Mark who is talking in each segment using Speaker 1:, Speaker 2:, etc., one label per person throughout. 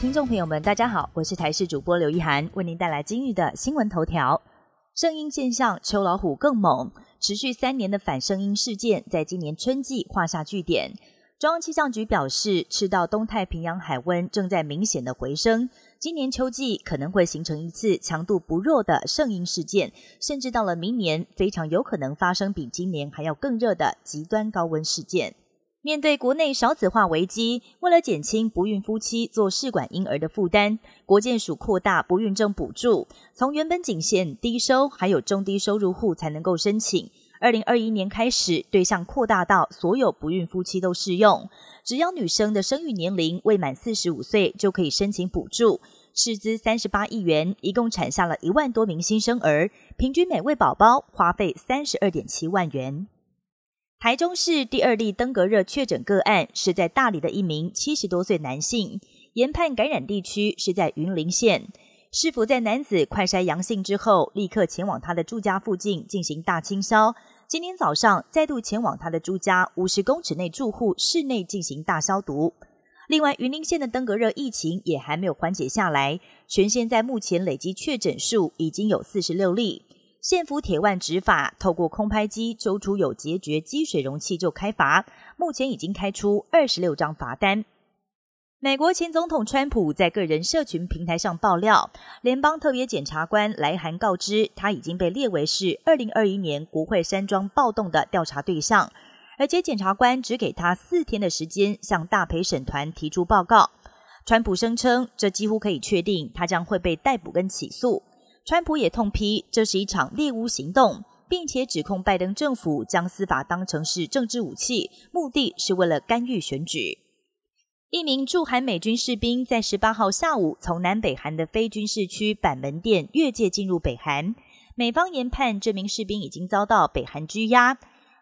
Speaker 1: 听众朋友们，大家好，我是台视主播刘一涵，为您带来今日的新闻头条。圣婴现象，秋老虎更猛，持续三年的反圣婴事件，在今年春季画下句点。中央气象局表示，赤道东太平洋海温正在明显的回升，今年秋季可能会形成一次强度不弱的圣婴事件，甚至到了明年，非常有可能发生比今年还要更热的极端高温事件。面对国内少子化危机，为了减轻不孕夫妻做试管婴儿的负担，国建署扩大不孕症补助，从原本仅限低收还有中低收入户才能够申请。二零二一年开始，对象扩大到所有不孕夫妻都适用，只要女生的生育年龄未满四十五岁，就可以申请补助，斥资三十八亿元，一共产下了一万多名新生儿，平均每位宝宝花费三十二点七万元。台中市第二例登革热确诊个案是在大理的一名七十多岁男性，研判感染地区是在云林县。是否在男子快筛阳性之后，立刻前往他的住家附近进行大清消？今天早上再度前往他的住家五十公尺内住户室内进行大消毒。另外，云林县的登革热疫情也还没有缓解下来，全县在目前累积确诊数已经有四十六例。县府铁腕执法，透过空拍机揪出有结绝积水容器就开罚，目前已经开出二十六张罚单。美国前总统川普在个人社群平台上爆料，联邦特别检察官来函告知他已经被列为是二零二一年国会山庄暴动的调查对象，而且检察官只给他四天的时间向大陪审团提出报告。川普声称，这几乎可以确定他将会被逮捕跟起诉。川普也痛批这是一场猎巫行动，并且指控拜登政府将司法当成是政治武器，目的是为了干预选举。一名驻韩美军士兵在十八号下午从南北韩的非军事区板门店越界进入北韩，美方研判这名士兵已经遭到北韩拘押。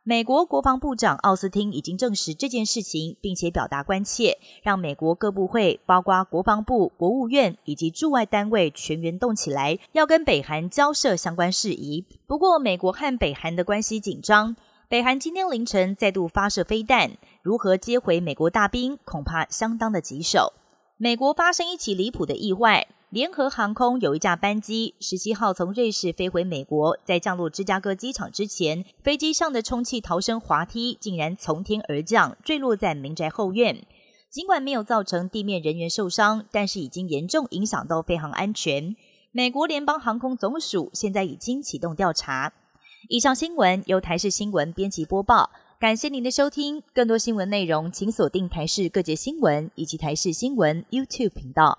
Speaker 1: 美国国防部长奥斯汀已经证实这件事情，并且表达关切，让美国各部会，包括国防部、国务院以及驻外单位全员动起来，要跟北韩交涉相关事宜。不过，美国和北韩的关系紧张，北韩今天凌晨再度发射飞弹，如何接回美国大兵，恐怕相当的棘手。美国发生一起离谱的意外。联合航空有一架班机，十七号从瑞士飞回美国，在降落芝加哥机场之前，飞机上的充气逃生滑梯竟然从天而降，坠落在民宅后院。尽管没有造成地面人员受伤，但是已经严重影响到飞行安全。美国联邦航空总署现在已经启动调查。以上新闻由台视新闻编辑播报，感谢您的收听。更多新闻内容，请锁定台视各界新闻以及台视新闻 YouTube 频道。